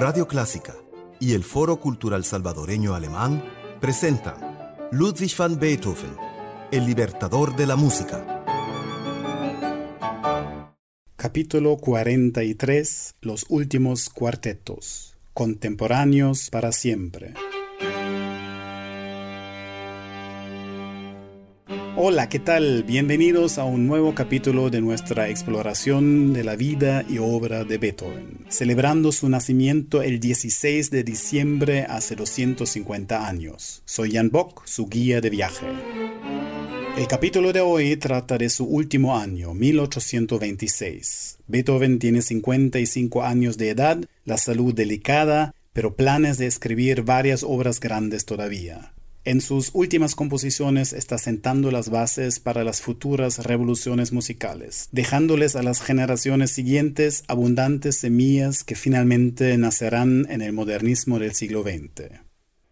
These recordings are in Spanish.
Radio Clásica y el Foro Cultural Salvadoreño Alemán presentan Ludwig van Beethoven, el libertador de la música. Capítulo 43 Los últimos cuartetos. Contemporáneos para siempre. Hola, ¿qué tal? Bienvenidos a un nuevo capítulo de nuestra exploración de la vida y obra de Beethoven, celebrando su nacimiento el 16 de diciembre hace 250 años. Soy Jan Bock, su guía de viaje. El capítulo de hoy trata de su último año, 1826. Beethoven tiene 55 años de edad, la salud delicada, pero planes de escribir varias obras grandes todavía. En sus últimas composiciones está sentando las bases para las futuras revoluciones musicales, dejándoles a las generaciones siguientes abundantes semillas que finalmente nacerán en el modernismo del siglo XX.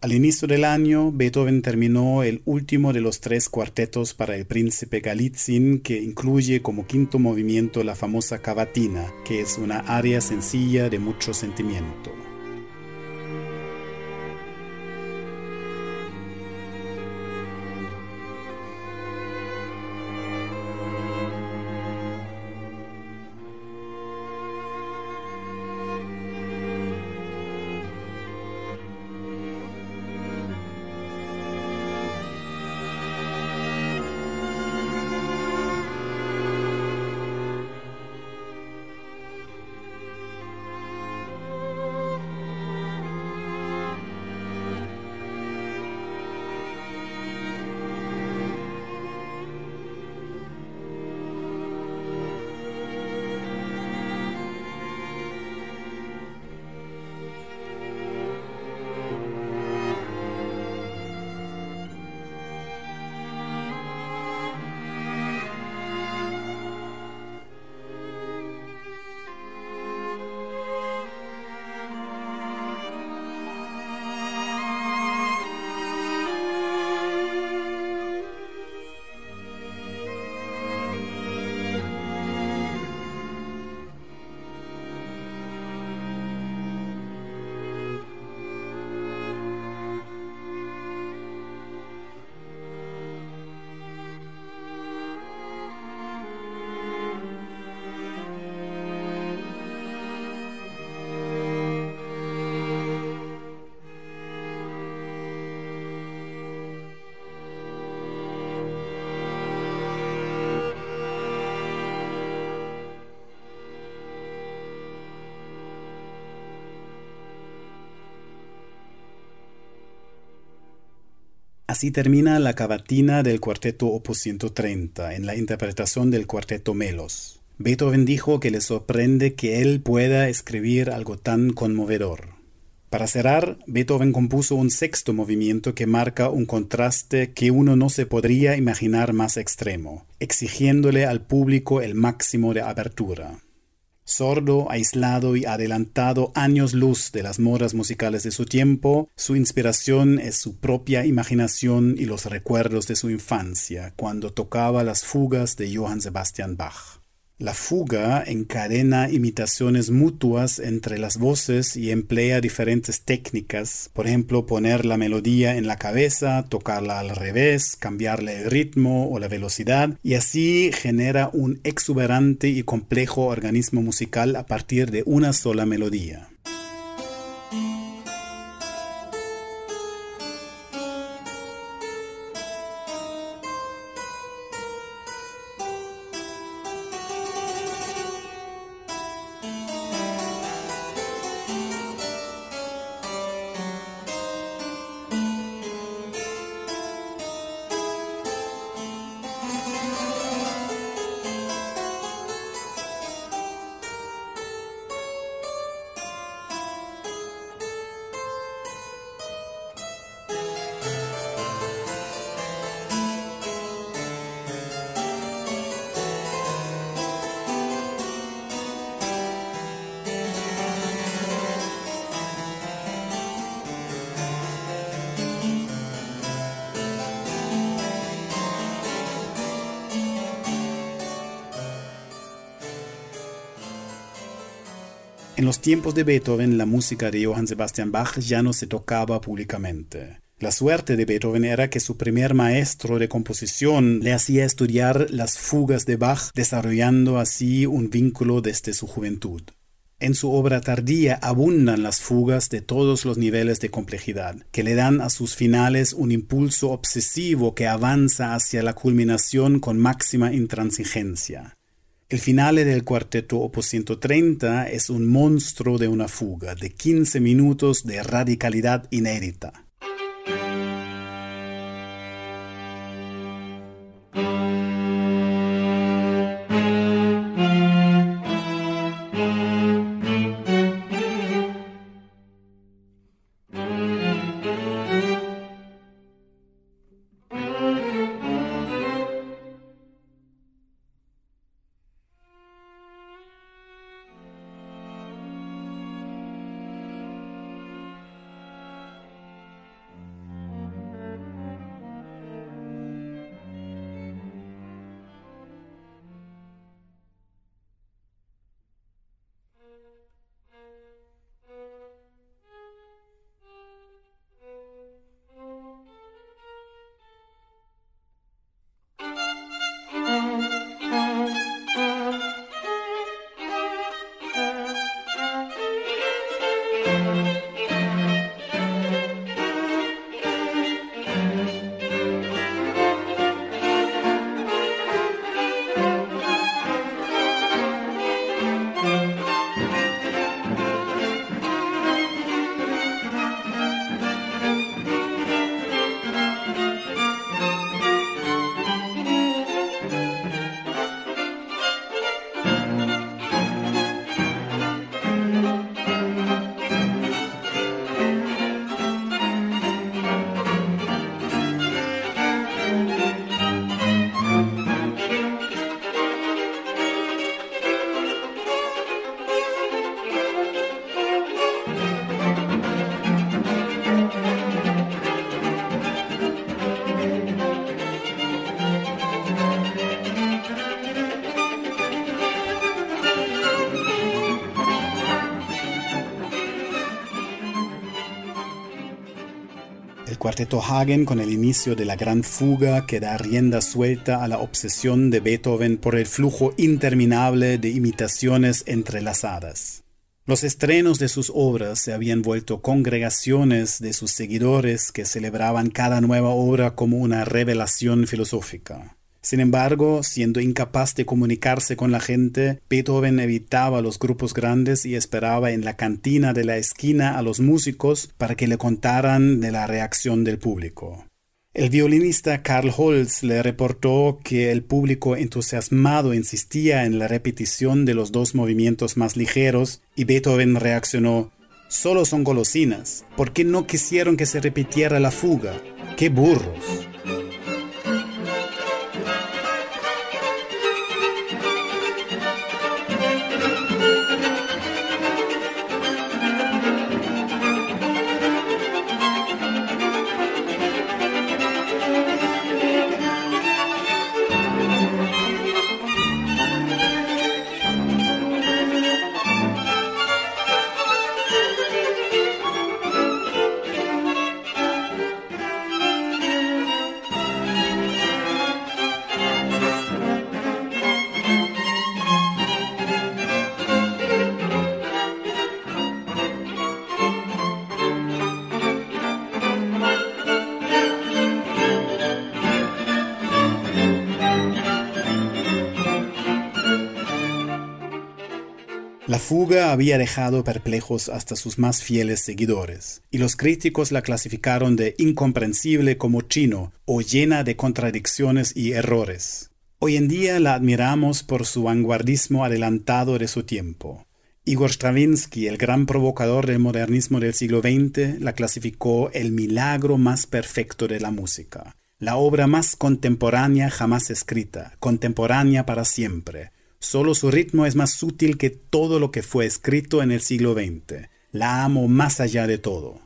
Al inicio del año, Beethoven terminó el último de los tres cuartetos para el príncipe Galitzin, que incluye como quinto movimiento la famosa cavatina, que es una aria sencilla de mucho sentimiento. Así termina la cavatina del cuarteto opus 130 en la interpretación del cuarteto Melos. Beethoven dijo que le sorprende que él pueda escribir algo tan conmovedor. Para cerrar, Beethoven compuso un sexto movimiento que marca un contraste que uno no se podría imaginar más extremo, exigiéndole al público el máximo de abertura. Sordo, aislado y adelantado años luz de las modas musicales de su tiempo, su inspiración es su propia imaginación y los recuerdos de su infancia, cuando tocaba las fugas de Johann Sebastian Bach. La fuga encadena imitaciones mutuas entre las voces y emplea diferentes técnicas, por ejemplo, poner la melodía en la cabeza, tocarla al revés, cambiarle el ritmo o la velocidad, y así genera un exuberante y complejo organismo musical a partir de una sola melodía. Tiempos de Beethoven, la música de Johann Sebastian Bach ya no se tocaba públicamente. La suerte de Beethoven era que su primer maestro de composición le hacía estudiar las fugas de Bach, desarrollando así un vínculo desde su juventud. En su obra tardía abundan las fugas de todos los niveles de complejidad, que le dan a sus finales un impulso obsesivo que avanza hacia la culminación con máxima intransigencia. El finale del cuarteto Op. 130 es un monstruo de una fuga de 15 minutos de radicalidad inédita. Cuarteto con el inicio de la gran fuga que da rienda suelta a la obsesión de Beethoven por el flujo interminable de imitaciones entrelazadas. Los estrenos de sus obras se habían vuelto congregaciones de sus seguidores que celebraban cada nueva obra como una revelación filosófica. Sin embargo, siendo incapaz de comunicarse con la gente, Beethoven evitaba los grupos grandes y esperaba en la cantina de la esquina a los músicos para que le contaran de la reacción del público. El violinista Karl Holz le reportó que el público entusiasmado insistía en la repetición de los dos movimientos más ligeros y Beethoven reaccionó Solo son golosinas. ¿Por qué no quisieron que se repitiera la fuga? ¡Qué burros! Fuga había dejado perplejos hasta sus más fieles seguidores, y los críticos la clasificaron de incomprensible como chino o llena de contradicciones y errores. Hoy en día la admiramos por su vanguardismo adelantado de su tiempo. Igor Stravinsky, el gran provocador del modernismo del siglo XX, la clasificó el milagro más perfecto de la música, la obra más contemporánea jamás escrita, contemporánea para siempre, Solo su ritmo es más sutil que todo lo que fue escrito en el siglo XX. La amo más allá de todo.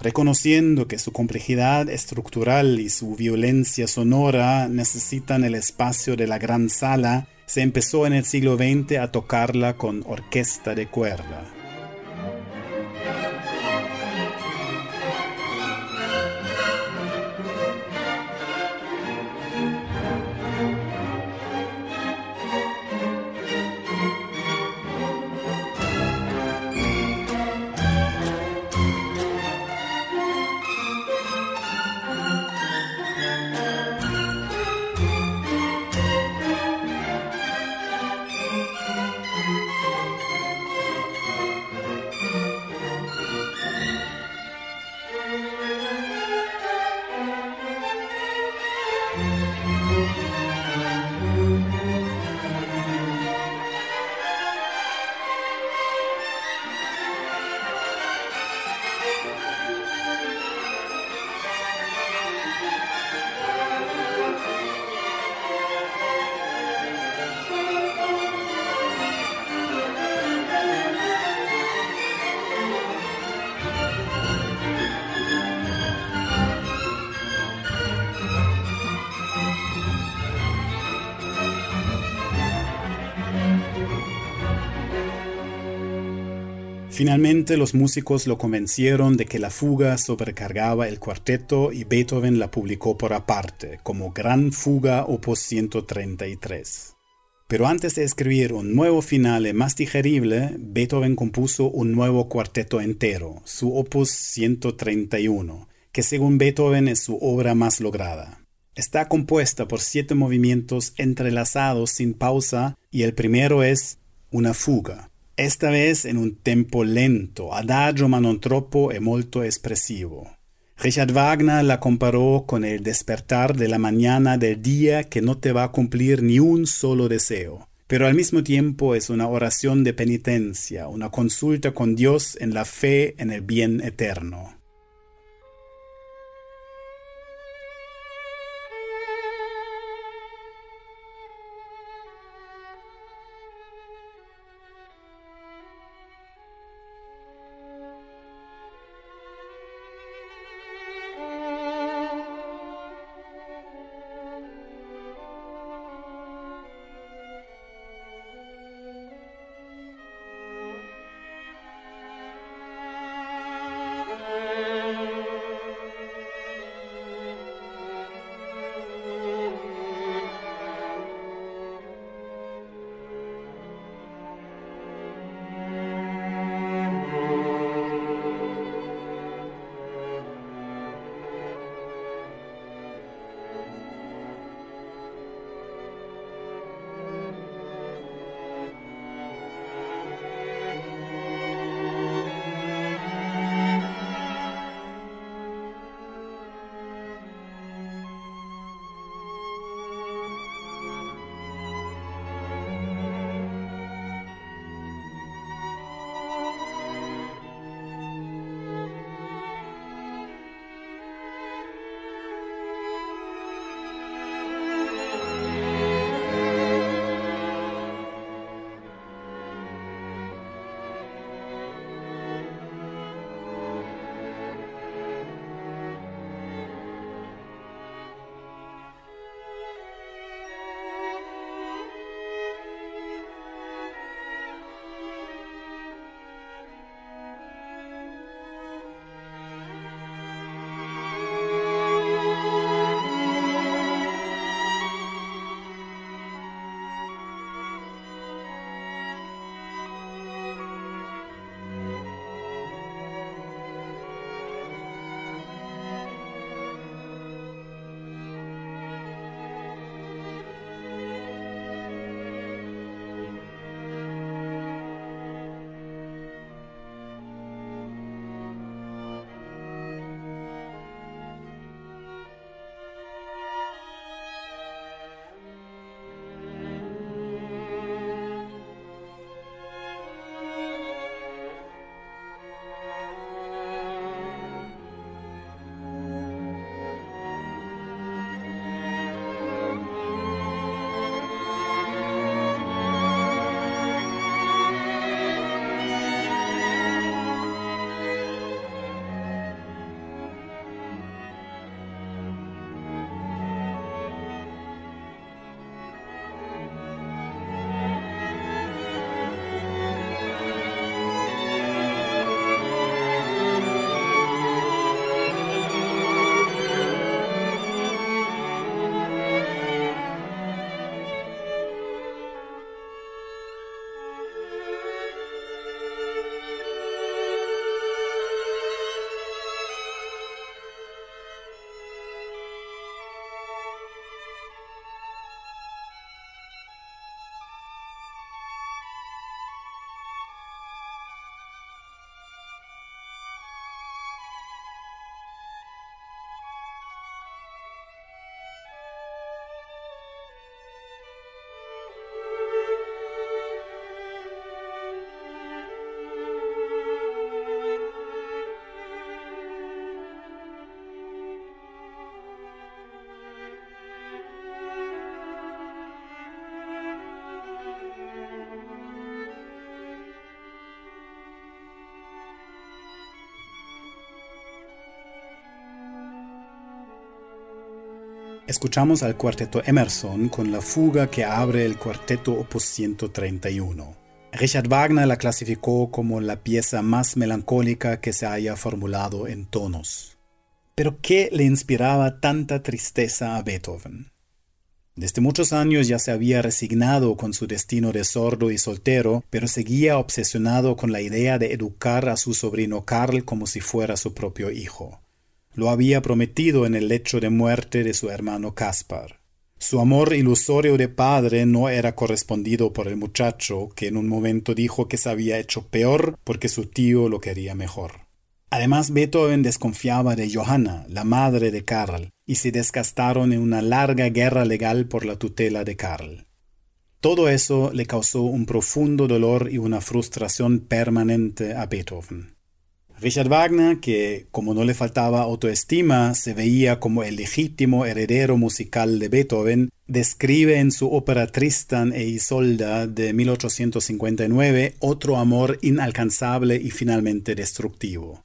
Reconociendo que su complejidad estructural y su violencia sonora necesitan el espacio de la gran sala, se empezó en el siglo XX a tocarla con orquesta de cuerda. Finalmente los músicos lo convencieron de que la fuga sobrecargaba el cuarteto y Beethoven la publicó por aparte, como Gran Fuga Opus 133. Pero antes de escribir un nuevo finale más digerible, Beethoven compuso un nuevo cuarteto entero, su Opus 131, que según Beethoven es su obra más lograda. Está compuesta por siete movimientos entrelazados sin pausa y el primero es una fuga esta vez en un tempo lento, adagio ma non troppo e molto espressivo. Richard Wagner la comparó con el despertar de la mañana del día que no te va a cumplir ni un solo deseo, pero al mismo tiempo es una oración de penitencia, una consulta con Dios en la fe en el bien eterno. Escuchamos al cuarteto Emerson con la fuga que abre el cuarteto opus 131. Richard Wagner la clasificó como la pieza más melancólica que se haya formulado en tonos. Pero ¿qué le inspiraba tanta tristeza a Beethoven? Desde muchos años ya se había resignado con su destino de sordo y soltero, pero seguía obsesionado con la idea de educar a su sobrino Karl como si fuera su propio hijo lo había prometido en el lecho de muerte de su hermano Caspar. Su amor ilusorio de padre no era correspondido por el muchacho, que en un momento dijo que se había hecho peor porque su tío lo quería mejor. Además, Beethoven desconfiaba de Johanna, la madre de Karl, y se desgastaron en una larga guerra legal por la tutela de Karl. Todo eso le causó un profundo dolor y una frustración permanente a Beethoven. Richard Wagner, que como no le faltaba autoestima, se veía como el legítimo heredero musical de Beethoven, describe en su ópera Tristan e Isolda de 1859 otro amor inalcanzable y finalmente destructivo.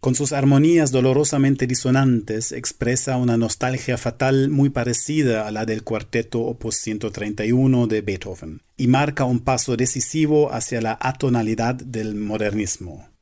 Con sus armonías dolorosamente disonantes expresa una nostalgia fatal muy parecida a la del cuarteto opus 131 de Beethoven, y marca un paso decisivo hacia la atonalidad del modernismo.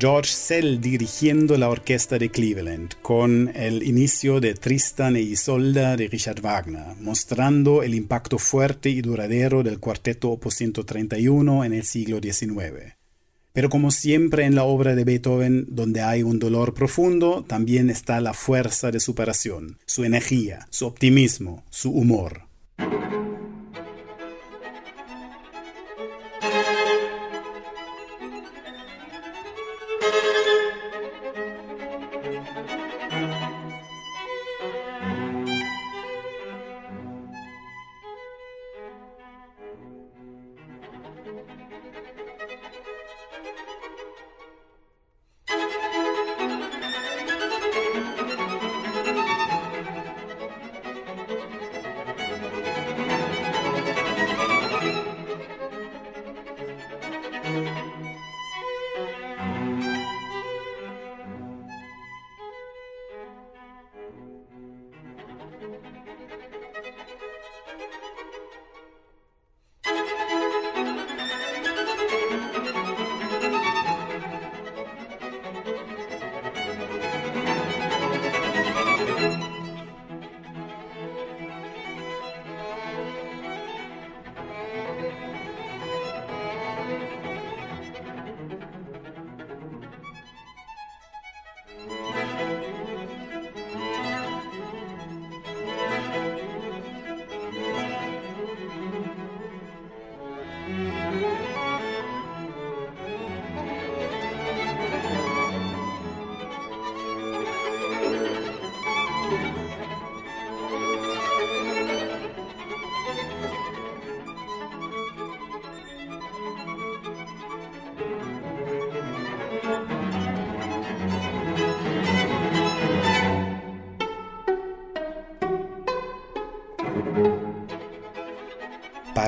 George Sell dirigiendo la orquesta de Cleveland, con el inicio de Tristan e Isolda de Richard Wagner, mostrando el impacto fuerte y duradero del cuarteto Op. 131 en el siglo XIX. Pero como siempre en la obra de Beethoven, donde hay un dolor profundo, también está la fuerza de superación, su energía, su optimismo, su humor.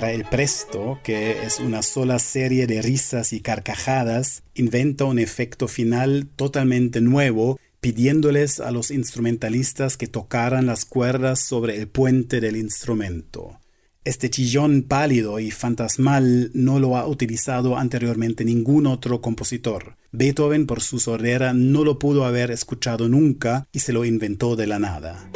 Para el presto, que es una sola serie de risas y carcajadas, inventa un efecto final totalmente nuevo, pidiéndoles a los instrumentalistas que tocaran las cuerdas sobre el puente del instrumento. Este chillón pálido y fantasmal no lo ha utilizado anteriormente ningún otro compositor. Beethoven, por su sordera, no lo pudo haber escuchado nunca y se lo inventó de la nada.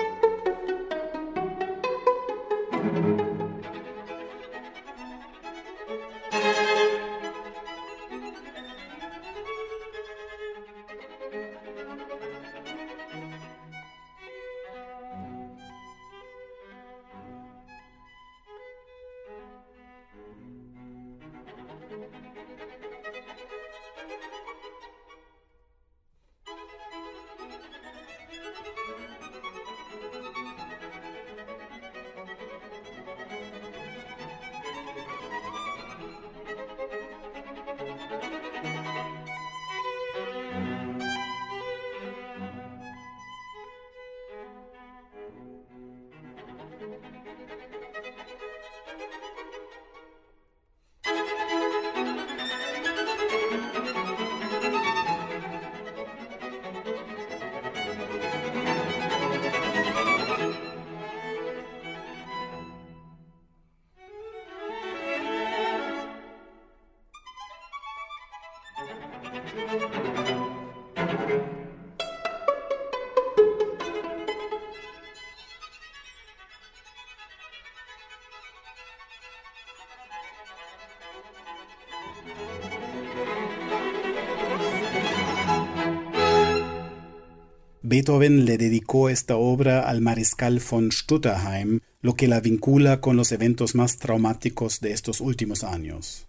Beethoven le dedicó esta obra al mariscal von Stutterheim, lo que la vincula con los eventos más traumáticos de estos últimos años.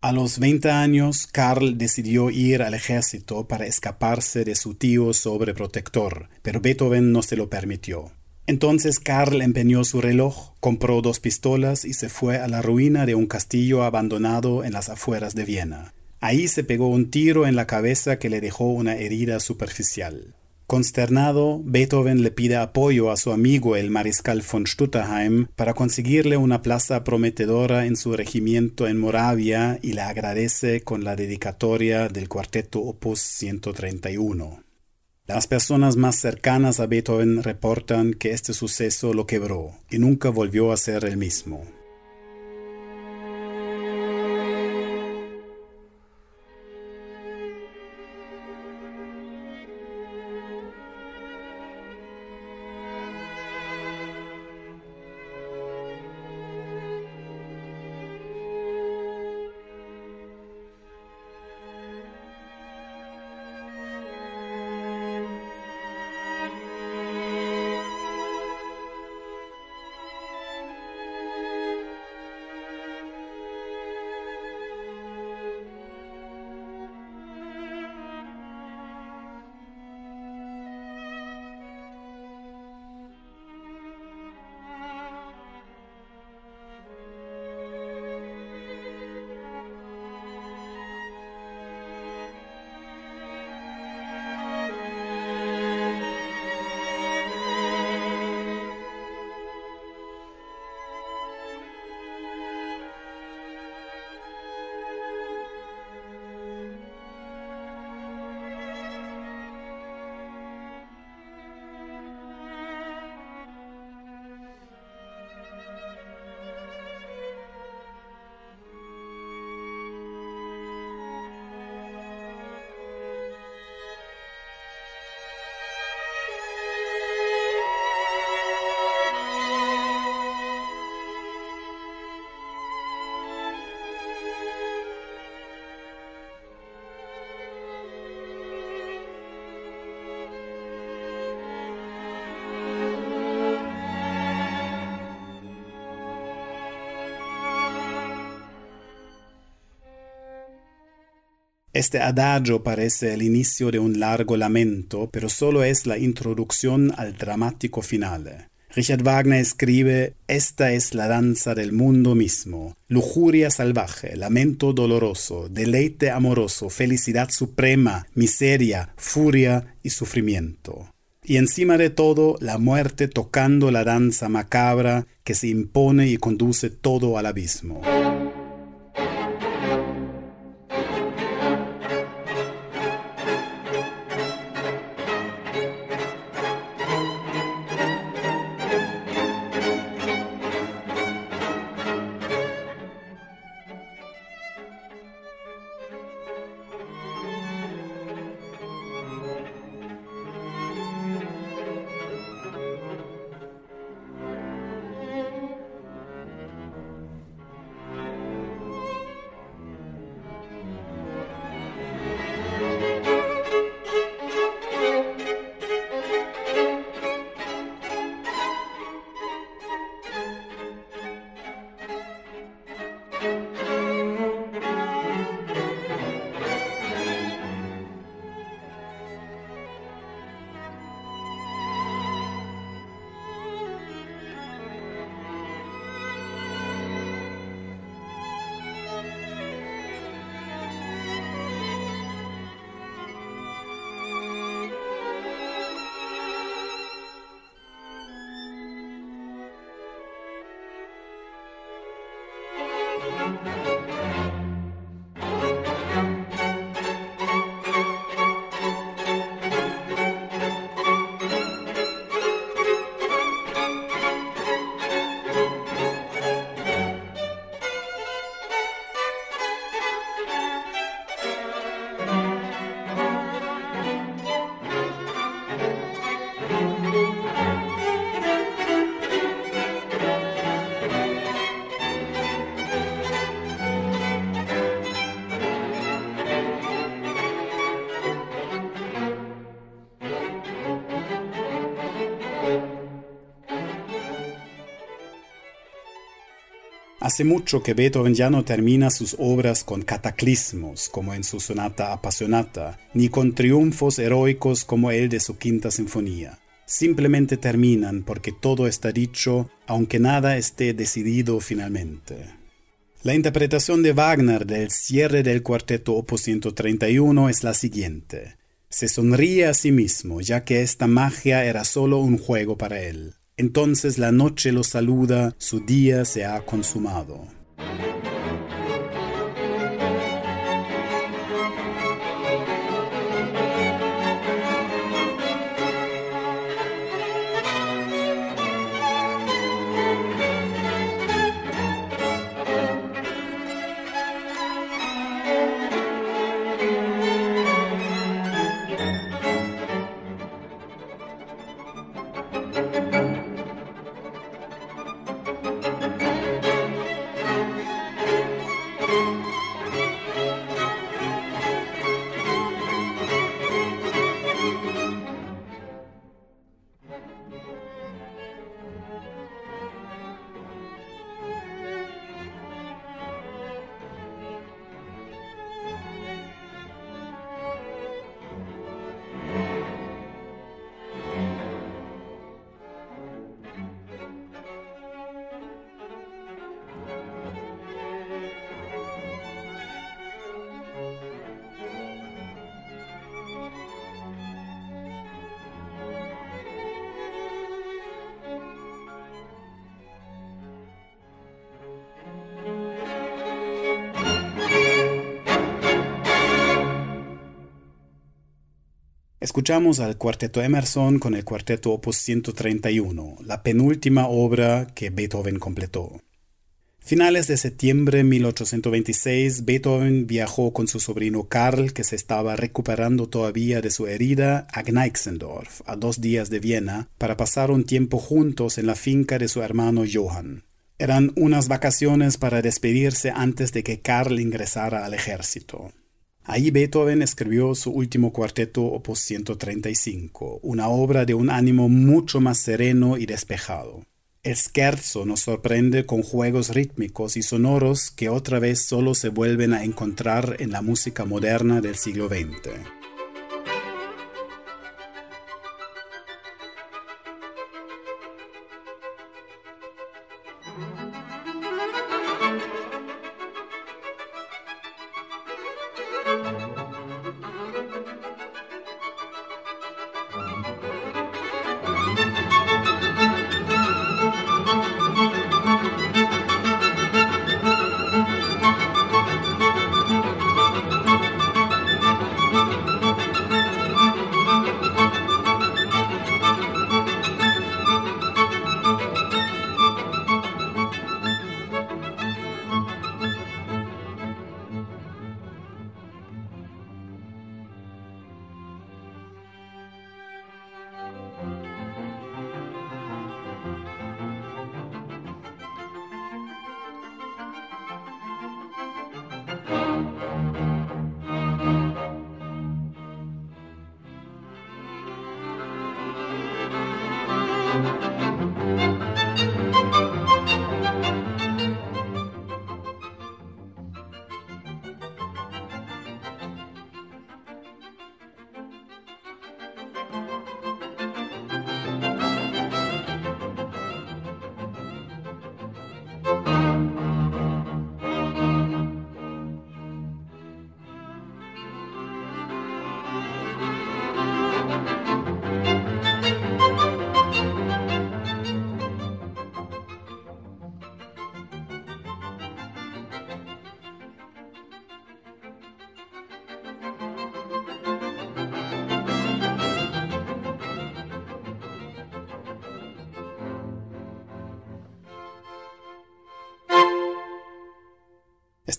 A los 20 años, Karl decidió ir al ejército para escaparse de su tío sobreprotector, pero Beethoven no se lo permitió. Entonces Karl empeñó su reloj, compró dos pistolas y se fue a la ruina de un castillo abandonado en las afueras de Viena. Ahí se pegó un tiro en la cabeza que le dejó una herida superficial. Consternado, Beethoven le pide apoyo a su amigo el mariscal von Stutterheim para conseguirle una plaza prometedora en su regimiento en Moravia y le agradece con la dedicatoria del cuarteto Opus 131. Las personas más cercanas a Beethoven reportan que este suceso lo quebró y nunca volvió a ser el mismo. Este adagio parece el inicio de un largo lamento, pero solo es la introducción al dramático final. Richard Wagner escribe, Esta es la danza del mundo mismo, lujuria salvaje, lamento doloroso, deleite amoroso, felicidad suprema, miseria, furia y sufrimiento. Y encima de todo, la muerte tocando la danza macabra que se impone y conduce todo al abismo. Hace mucho que Beethoven ya no termina sus obras con cataclismos, como en su sonata apasionata, ni con triunfos heroicos como el de su quinta sinfonía. Simplemente terminan porque todo está dicho, aunque nada esté decidido finalmente. La interpretación de Wagner del cierre del cuarteto Opus 131 es la siguiente. Se sonríe a sí mismo, ya que esta magia era solo un juego para él. Entonces la noche lo saluda, su día se ha consumado. Escuchamos al cuarteto Emerson con el cuarteto Opus 131, la penúltima obra que Beethoven completó. Finales de septiembre de 1826, Beethoven viajó con su sobrino Karl, que se estaba recuperando todavía de su herida, a Gneixendorf, a dos días de Viena, para pasar un tiempo juntos en la finca de su hermano Johann. Eran unas vacaciones para despedirse antes de que Karl ingresara al ejército. Ahí Beethoven escribió su último cuarteto opus 135, una obra de un ánimo mucho más sereno y despejado. El scherzo nos sorprende con juegos rítmicos y sonoros que otra vez solo se vuelven a encontrar en la música moderna del siglo XX.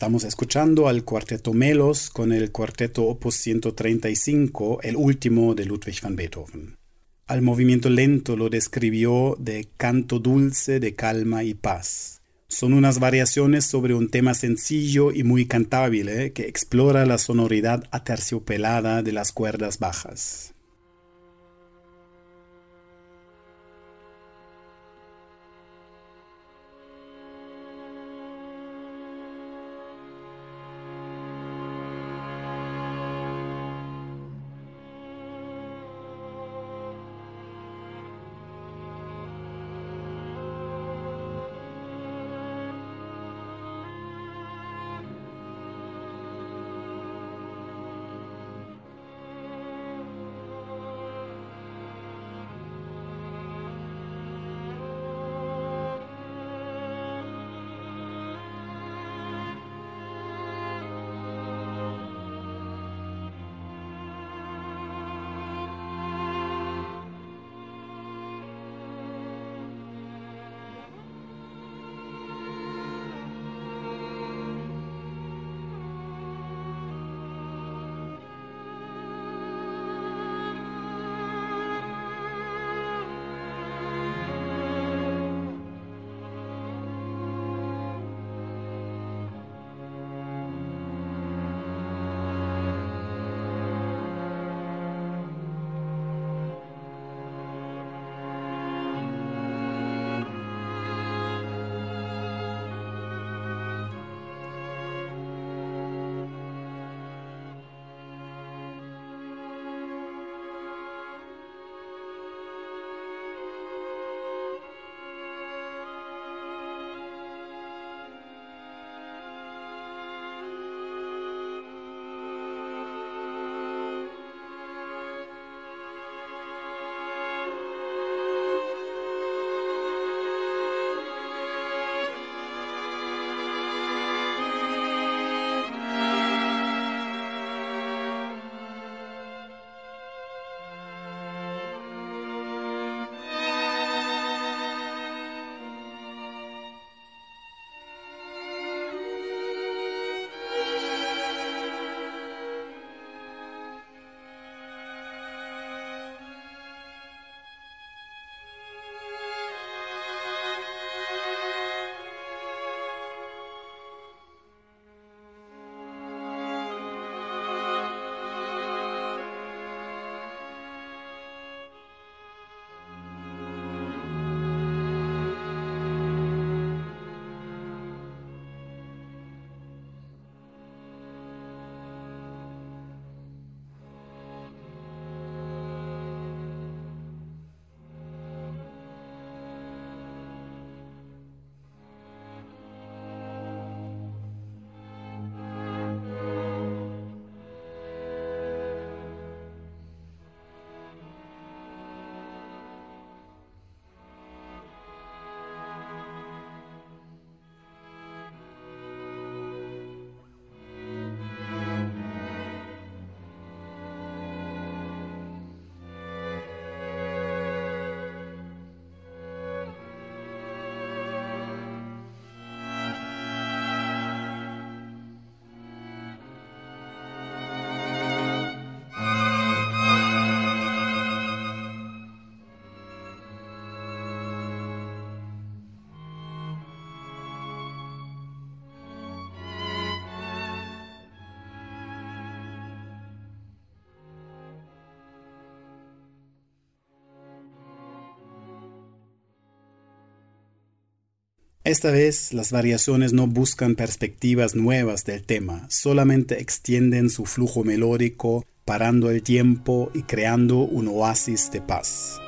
Estamos escuchando al cuarteto Melos con el cuarteto Opus 135, el último de Ludwig van Beethoven. Al movimiento lento lo describió de canto dulce de calma y paz. Son unas variaciones sobre un tema sencillo y muy cantable que explora la sonoridad aterciopelada de las cuerdas bajas. Esta vez las variaciones no buscan perspectivas nuevas del tema, solamente extienden su flujo melódico, parando el tiempo y creando un oasis de paz.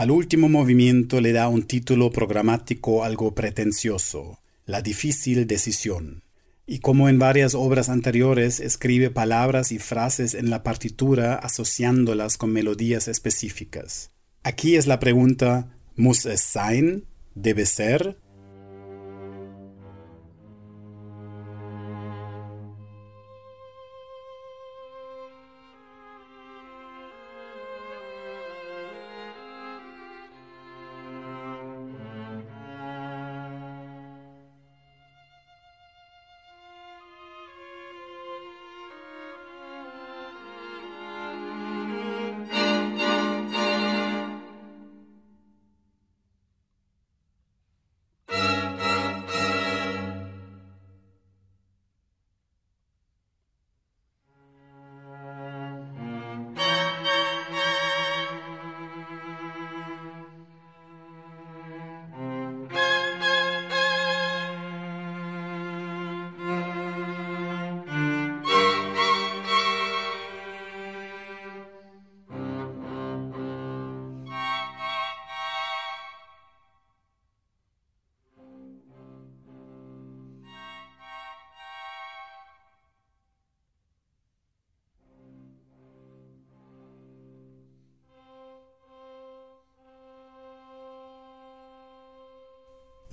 Al último movimiento le da un título programático algo pretencioso, La difícil decisión. Y como en varias obras anteriores, escribe palabras y frases en la partitura asociándolas con melodías específicas. Aquí es la pregunta, ¿muss es sein? ¿Debe ser?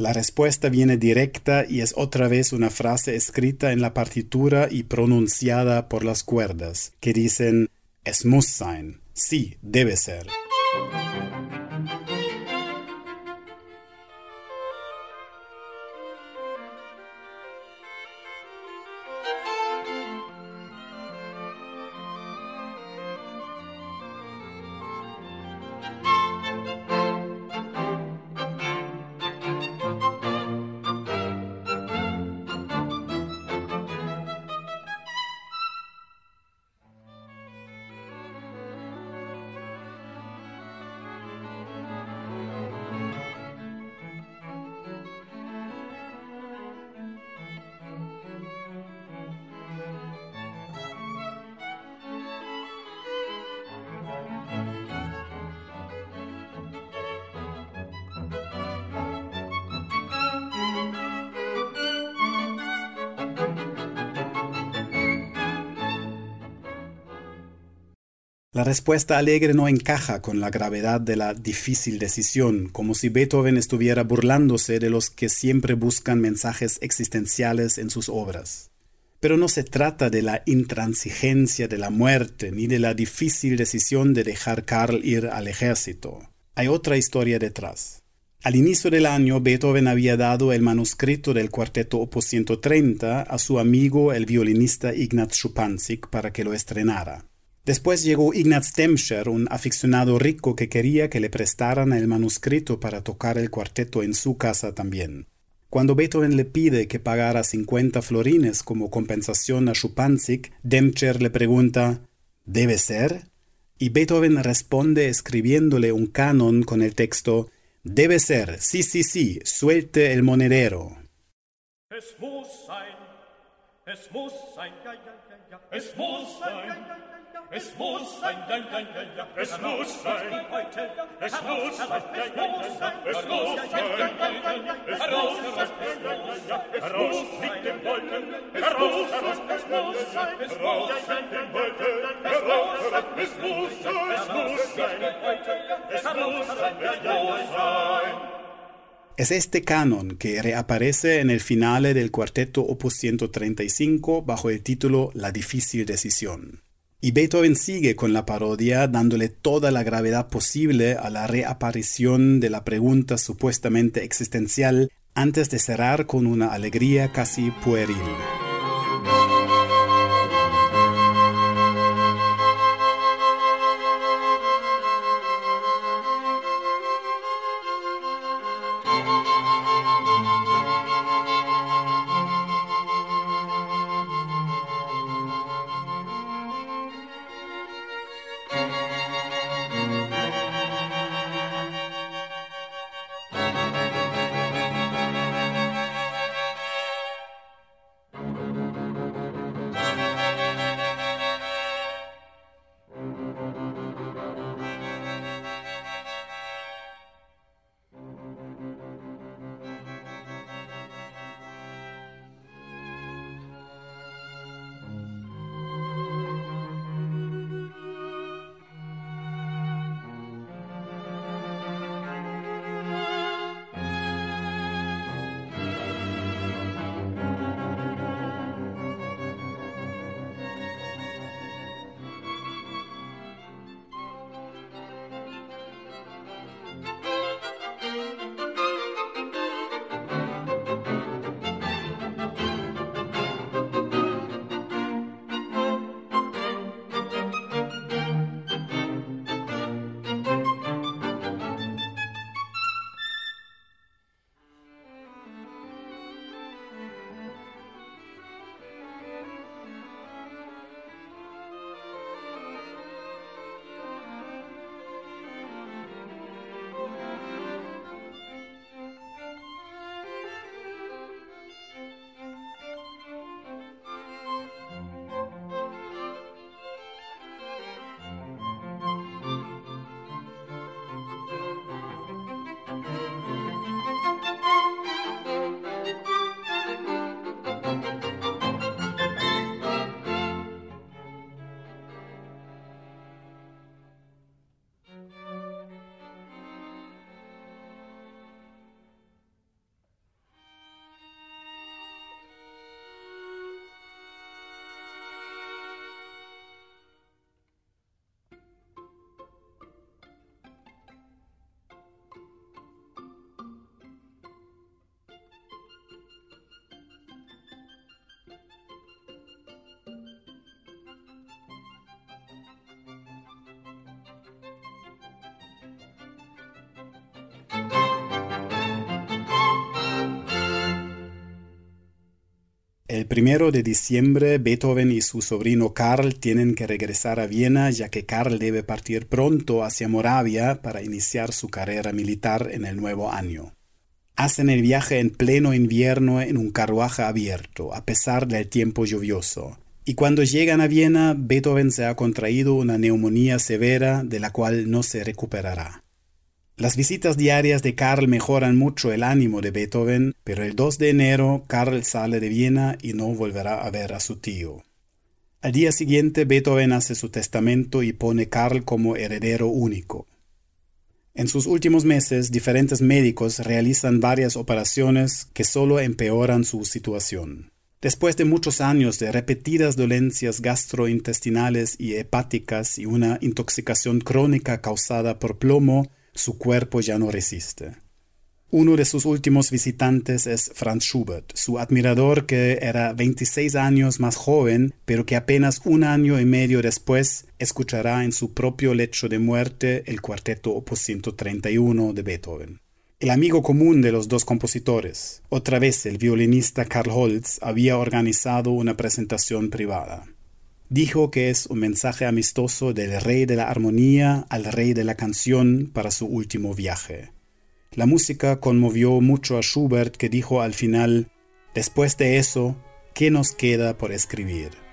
La respuesta viene directa y es otra vez una frase escrita en la partitura y pronunciada por las cuerdas, que dicen es muss sein, sí, debe ser. Respuesta alegre no encaja con la gravedad de la difícil decisión, como si Beethoven estuviera burlándose de los que siempre buscan mensajes existenciales en sus obras. Pero no se trata de la intransigencia de la muerte ni de la difícil decisión de dejar Karl ir al ejército. Hay otra historia detrás. Al inicio del año, Beethoven había dado el manuscrito del cuarteto Opus 130 a su amigo el violinista Ignaz Schupanzig para que lo estrenara. Después llegó Ignaz Demscher, un aficionado rico que quería que le prestaran el manuscrito para tocar el cuarteto en su casa también. Cuando Beethoven le pide que pagara 50 florines como compensación a Schupanzig, Demscher le pregunta ¿Debe ser? Y Beethoven responde escribiéndole un canon con el texto Debe ser, sí, sí, sí, suelte el monedero. Sein, sein, sein. Es muss sein, ja, ja, ja, ja. Es muss sein. Es muss sein, ja, ja, ja. Es muss sein, ja, ja, ja. Heraus, heraus, ja, ja, ja. Heraus mit dem Wolken. Heraus, heraus, es muss sein. Heraus mit dem Wolken. Heraus, heraus, es muss sein. Es muss sein. Es muss sein, ja, ja, ja. Es este canon que reaparece en el finale del cuarteto opus 135 bajo el título La difícil decisión. Y Beethoven sigue con la parodia dándole toda la gravedad posible a la reaparición de la pregunta supuestamente existencial antes de cerrar con una alegría casi pueril. El primero de diciembre, Beethoven y su sobrino Karl tienen que regresar a Viena, ya que Karl debe partir pronto hacia Moravia para iniciar su carrera militar en el nuevo año. Hacen el viaje en pleno invierno en un carruaje abierto, a pesar del tiempo lluvioso. Y cuando llegan a Viena, Beethoven se ha contraído una neumonía severa de la cual no se recuperará. Las visitas diarias de Karl mejoran mucho el ánimo de Beethoven, pero el 2 de enero Karl sale de Viena y no volverá a ver a su tío. Al día siguiente Beethoven hace su testamento y pone Karl como heredero único. En sus últimos meses, diferentes médicos realizan varias operaciones que solo empeoran su situación. Después de muchos años de repetidas dolencias gastrointestinales y hepáticas y una intoxicación crónica causada por plomo, su cuerpo ya no resiste. Uno de sus últimos visitantes es Franz Schubert, su admirador que era 26 años más joven, pero que apenas un año y medio después escuchará en su propio lecho de muerte el cuarteto opus 131 de Beethoven. El amigo común de los dos compositores, otra vez el violinista Karl Holz, había organizado una presentación privada dijo que es un mensaje amistoso del rey de la armonía al rey de la canción para su último viaje. La música conmovió mucho a Schubert que dijo al final, después de eso, ¿qué nos queda por escribir?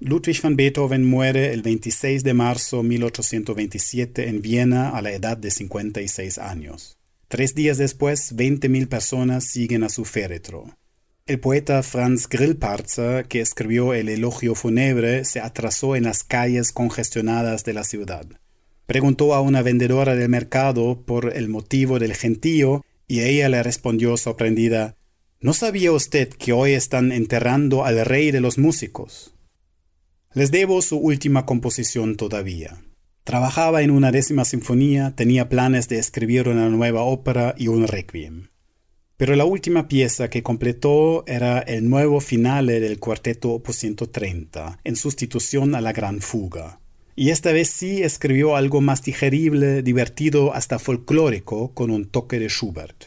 Ludwig van Beethoven muere el 26 de marzo de 1827 en Viena a la edad de 56 años. Tres días después, 20.000 personas siguen a su féretro. El poeta Franz Grillparzer, que escribió el elogio fúnebre, se atrasó en las calles congestionadas de la ciudad. Preguntó a una vendedora del mercado por el motivo del gentío y ella le respondió sorprendida ¿No sabía usted que hoy están enterrando al rey de los músicos? Les debo su última composición todavía. Trabajaba en una décima sinfonía, tenía planes de escribir una nueva ópera y un requiem. Pero la última pieza que completó era el nuevo finale del cuarteto opus 130, en sustitución a la gran fuga. Y esta vez sí escribió algo más digerible, divertido, hasta folclórico, con un toque de Schubert.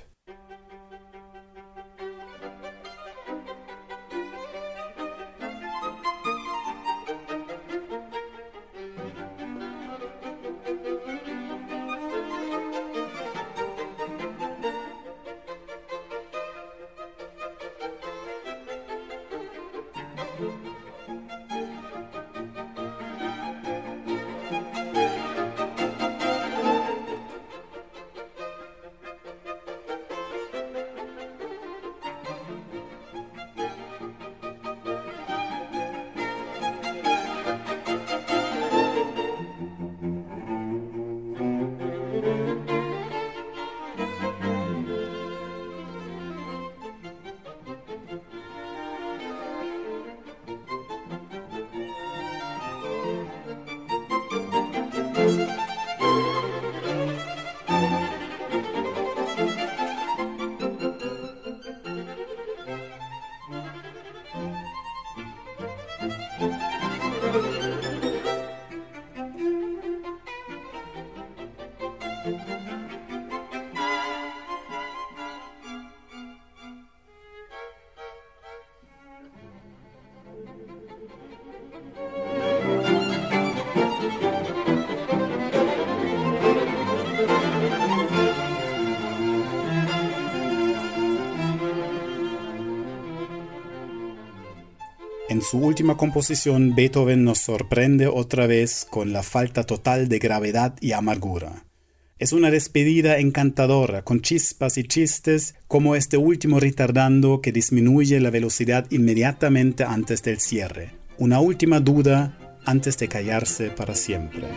Su última composición, Beethoven nos sorprende otra vez con la falta total de gravedad y amargura. Es una despedida encantadora, con chispas y chistes, como este último retardando que disminuye la velocidad inmediatamente antes del cierre. Una última duda antes de callarse para siempre.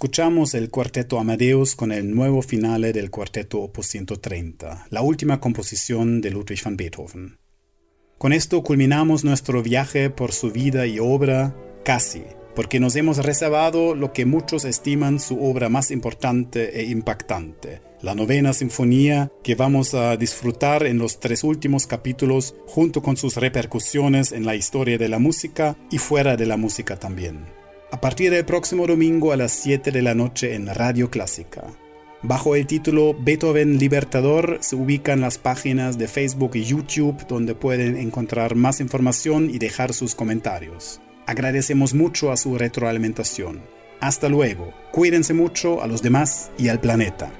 Escuchamos el cuarteto Amadeus con el nuevo finale del cuarteto Opus 130, la última composición de Ludwig van Beethoven. Con esto culminamos nuestro viaje por su vida y obra, casi, porque nos hemos reservado lo que muchos estiman su obra más importante e impactante, la novena sinfonía que vamos a disfrutar en los tres últimos capítulos junto con sus repercusiones en la historia de la música y fuera de la música también a partir del próximo domingo a las 7 de la noche en Radio Clásica. Bajo el título Beethoven Libertador se ubican las páginas de Facebook y YouTube donde pueden encontrar más información y dejar sus comentarios. Agradecemos mucho a su retroalimentación. Hasta luego. Cuídense mucho a los demás y al planeta.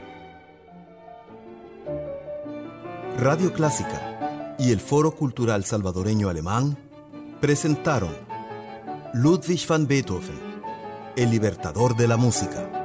Radio Clásica y el Foro Cultural Salvadoreño Alemán presentaron Ludwig van Beethoven, el libertador de la música.